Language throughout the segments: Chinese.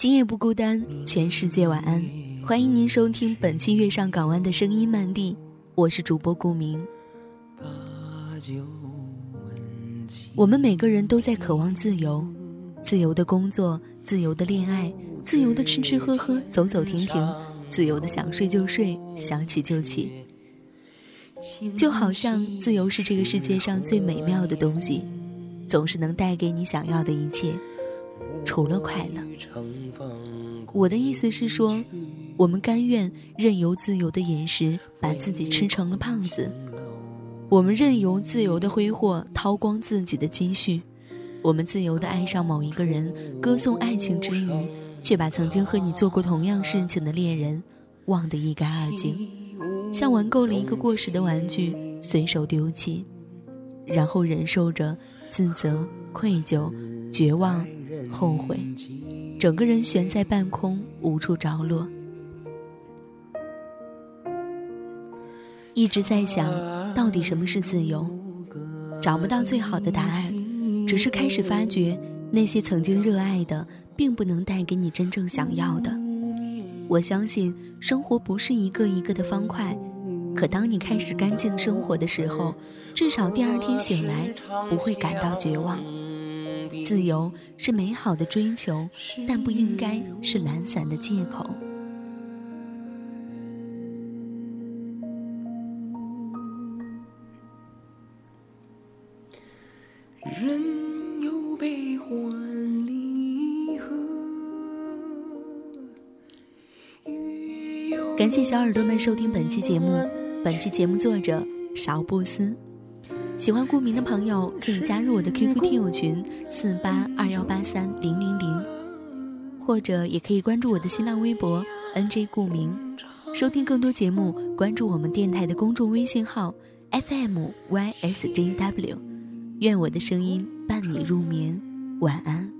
今夜不孤单，全世界晚安。欢迎您收听本期《月上港湾》的声音漫递，我是主播顾明。我们每个人都在渴望自由，自由的工作，自由的恋爱，自由的吃吃喝喝，走走停停，自由的想睡就睡，想起就起。就好像自由是这个世界上最美妙的东西，总是能带给你想要的一切。除了快乐，我的意思是说，我们甘愿任由自由的饮食把自己吃成了胖子，我们任由自由的挥霍掏光自己的积蓄，我们自由的爱上某一个人，歌颂爱情之余，却把曾经和你做过同样事情的恋人忘得一干二净，像玩够了一个过时的玩具随手丢弃，然后忍受着自责、愧疚、绝望。后悔，整个人悬在半空，无处着落。一直在想，到底什么是自由？找不到最好的答案，只是开始发觉，那些曾经热爱的，并不能带给你真正想要的。我相信，生活不是一个一个的方块，可当你开始干净生活的时候，至少第二天醒来，不会感到绝望。自由是美好的追求，但不应该是懒散的借口。人有悲欢离合。感谢小耳朵们收听本期节目，本期节目作者邵布斯。喜欢顾名的朋友可以加入我的 QQ 听友群四八二幺八三零零零，或者也可以关注我的新浪微博 NJ 顾名，收听更多节目，关注我们电台的公众微信号 FMYSJW。愿我的声音伴你入眠，晚安。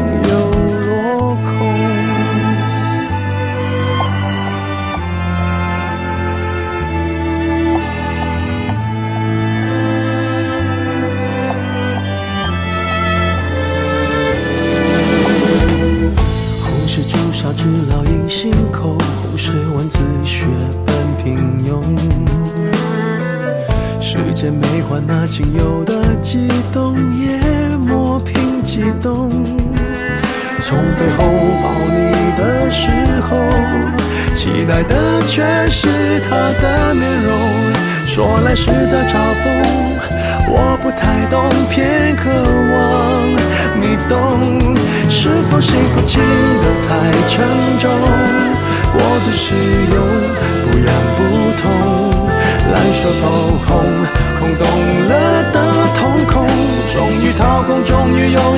世间没换那仅有的激动，也磨平激动。从背后抱你的时候，期待的却是他的面容。说来是在嘲讽，我不太懂，偏渴望你懂。是否幸福轻得太沉重？过度使用，不痒不痛，烂熟透红，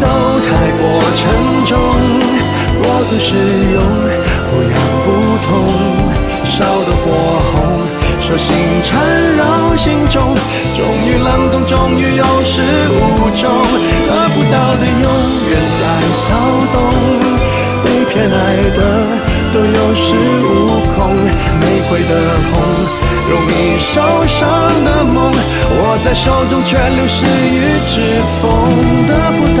都太过沉重，过度使用，不痒不痛，烧得火红，手心缠绕心中，终于冷冻，终于有始无终，得不到的永远在骚动，被偏爱的都有恃无恐，玫瑰的红。容易受伤的梦，握在手中却流失于指缝，得不到